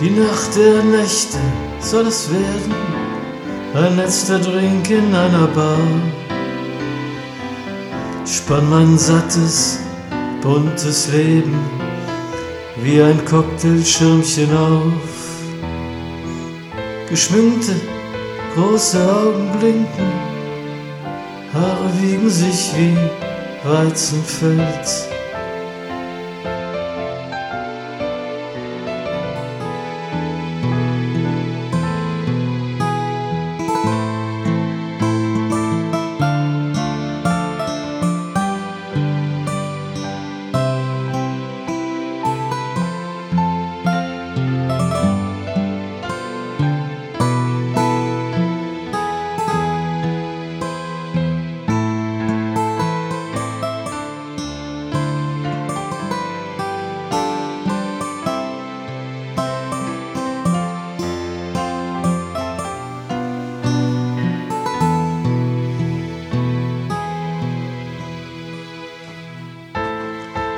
Die Nacht der Nächte soll es werden, ein letzter Drink in einer Bar. Spann mein sattes, buntes Leben wie ein Cocktailschirmchen auf. Geschminkte, große Augen blinken, Haare wiegen sich wie Weizenfeld.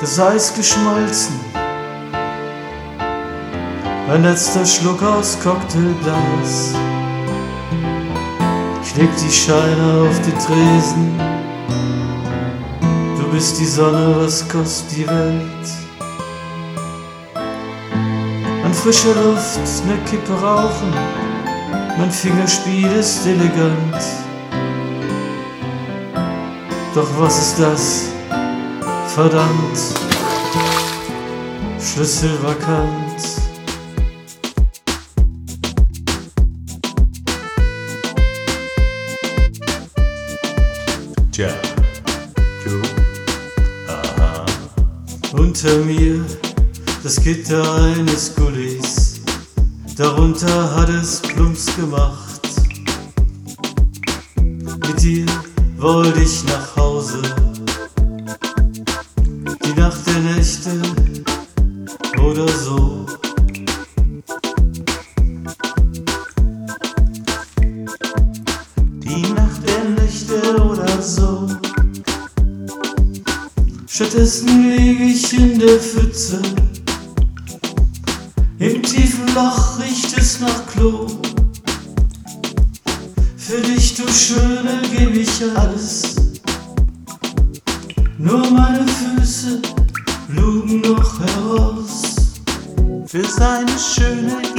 Das Eis geschmolzen. Ein letzter Schluck aus Cocktailglas. Ich leg die Scheine auf die Tresen. Du bist die Sonne, was kostet die Welt? An frischer Luft ne Kippe rauchen, mein Fingerspiel ist elegant. Doch was ist das? Verdammt, Schlüssel vakant. Tja, Du, aha. Unter mir das Gitter eines Gullis, darunter hat es Plumps gemacht. Mit dir wollte ich nach Hause, Stattdessen lieg ich in der Pfütze. Im tiefen Loch riecht es nach Klo. Für dich, du Schöne, geb ich alles. Nur meine Füße lugen noch heraus. für seine Schöne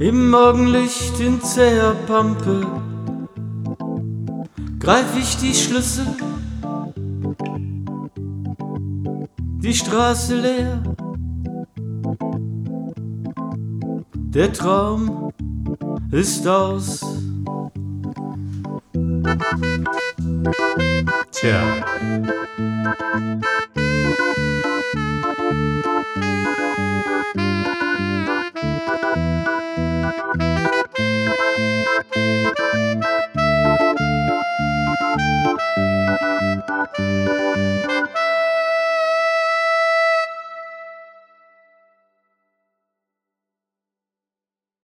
Im Morgenlicht in zäher Pampe greif ich die Schlüssel, die Straße leer. Der Traum ist aus. Tja, Música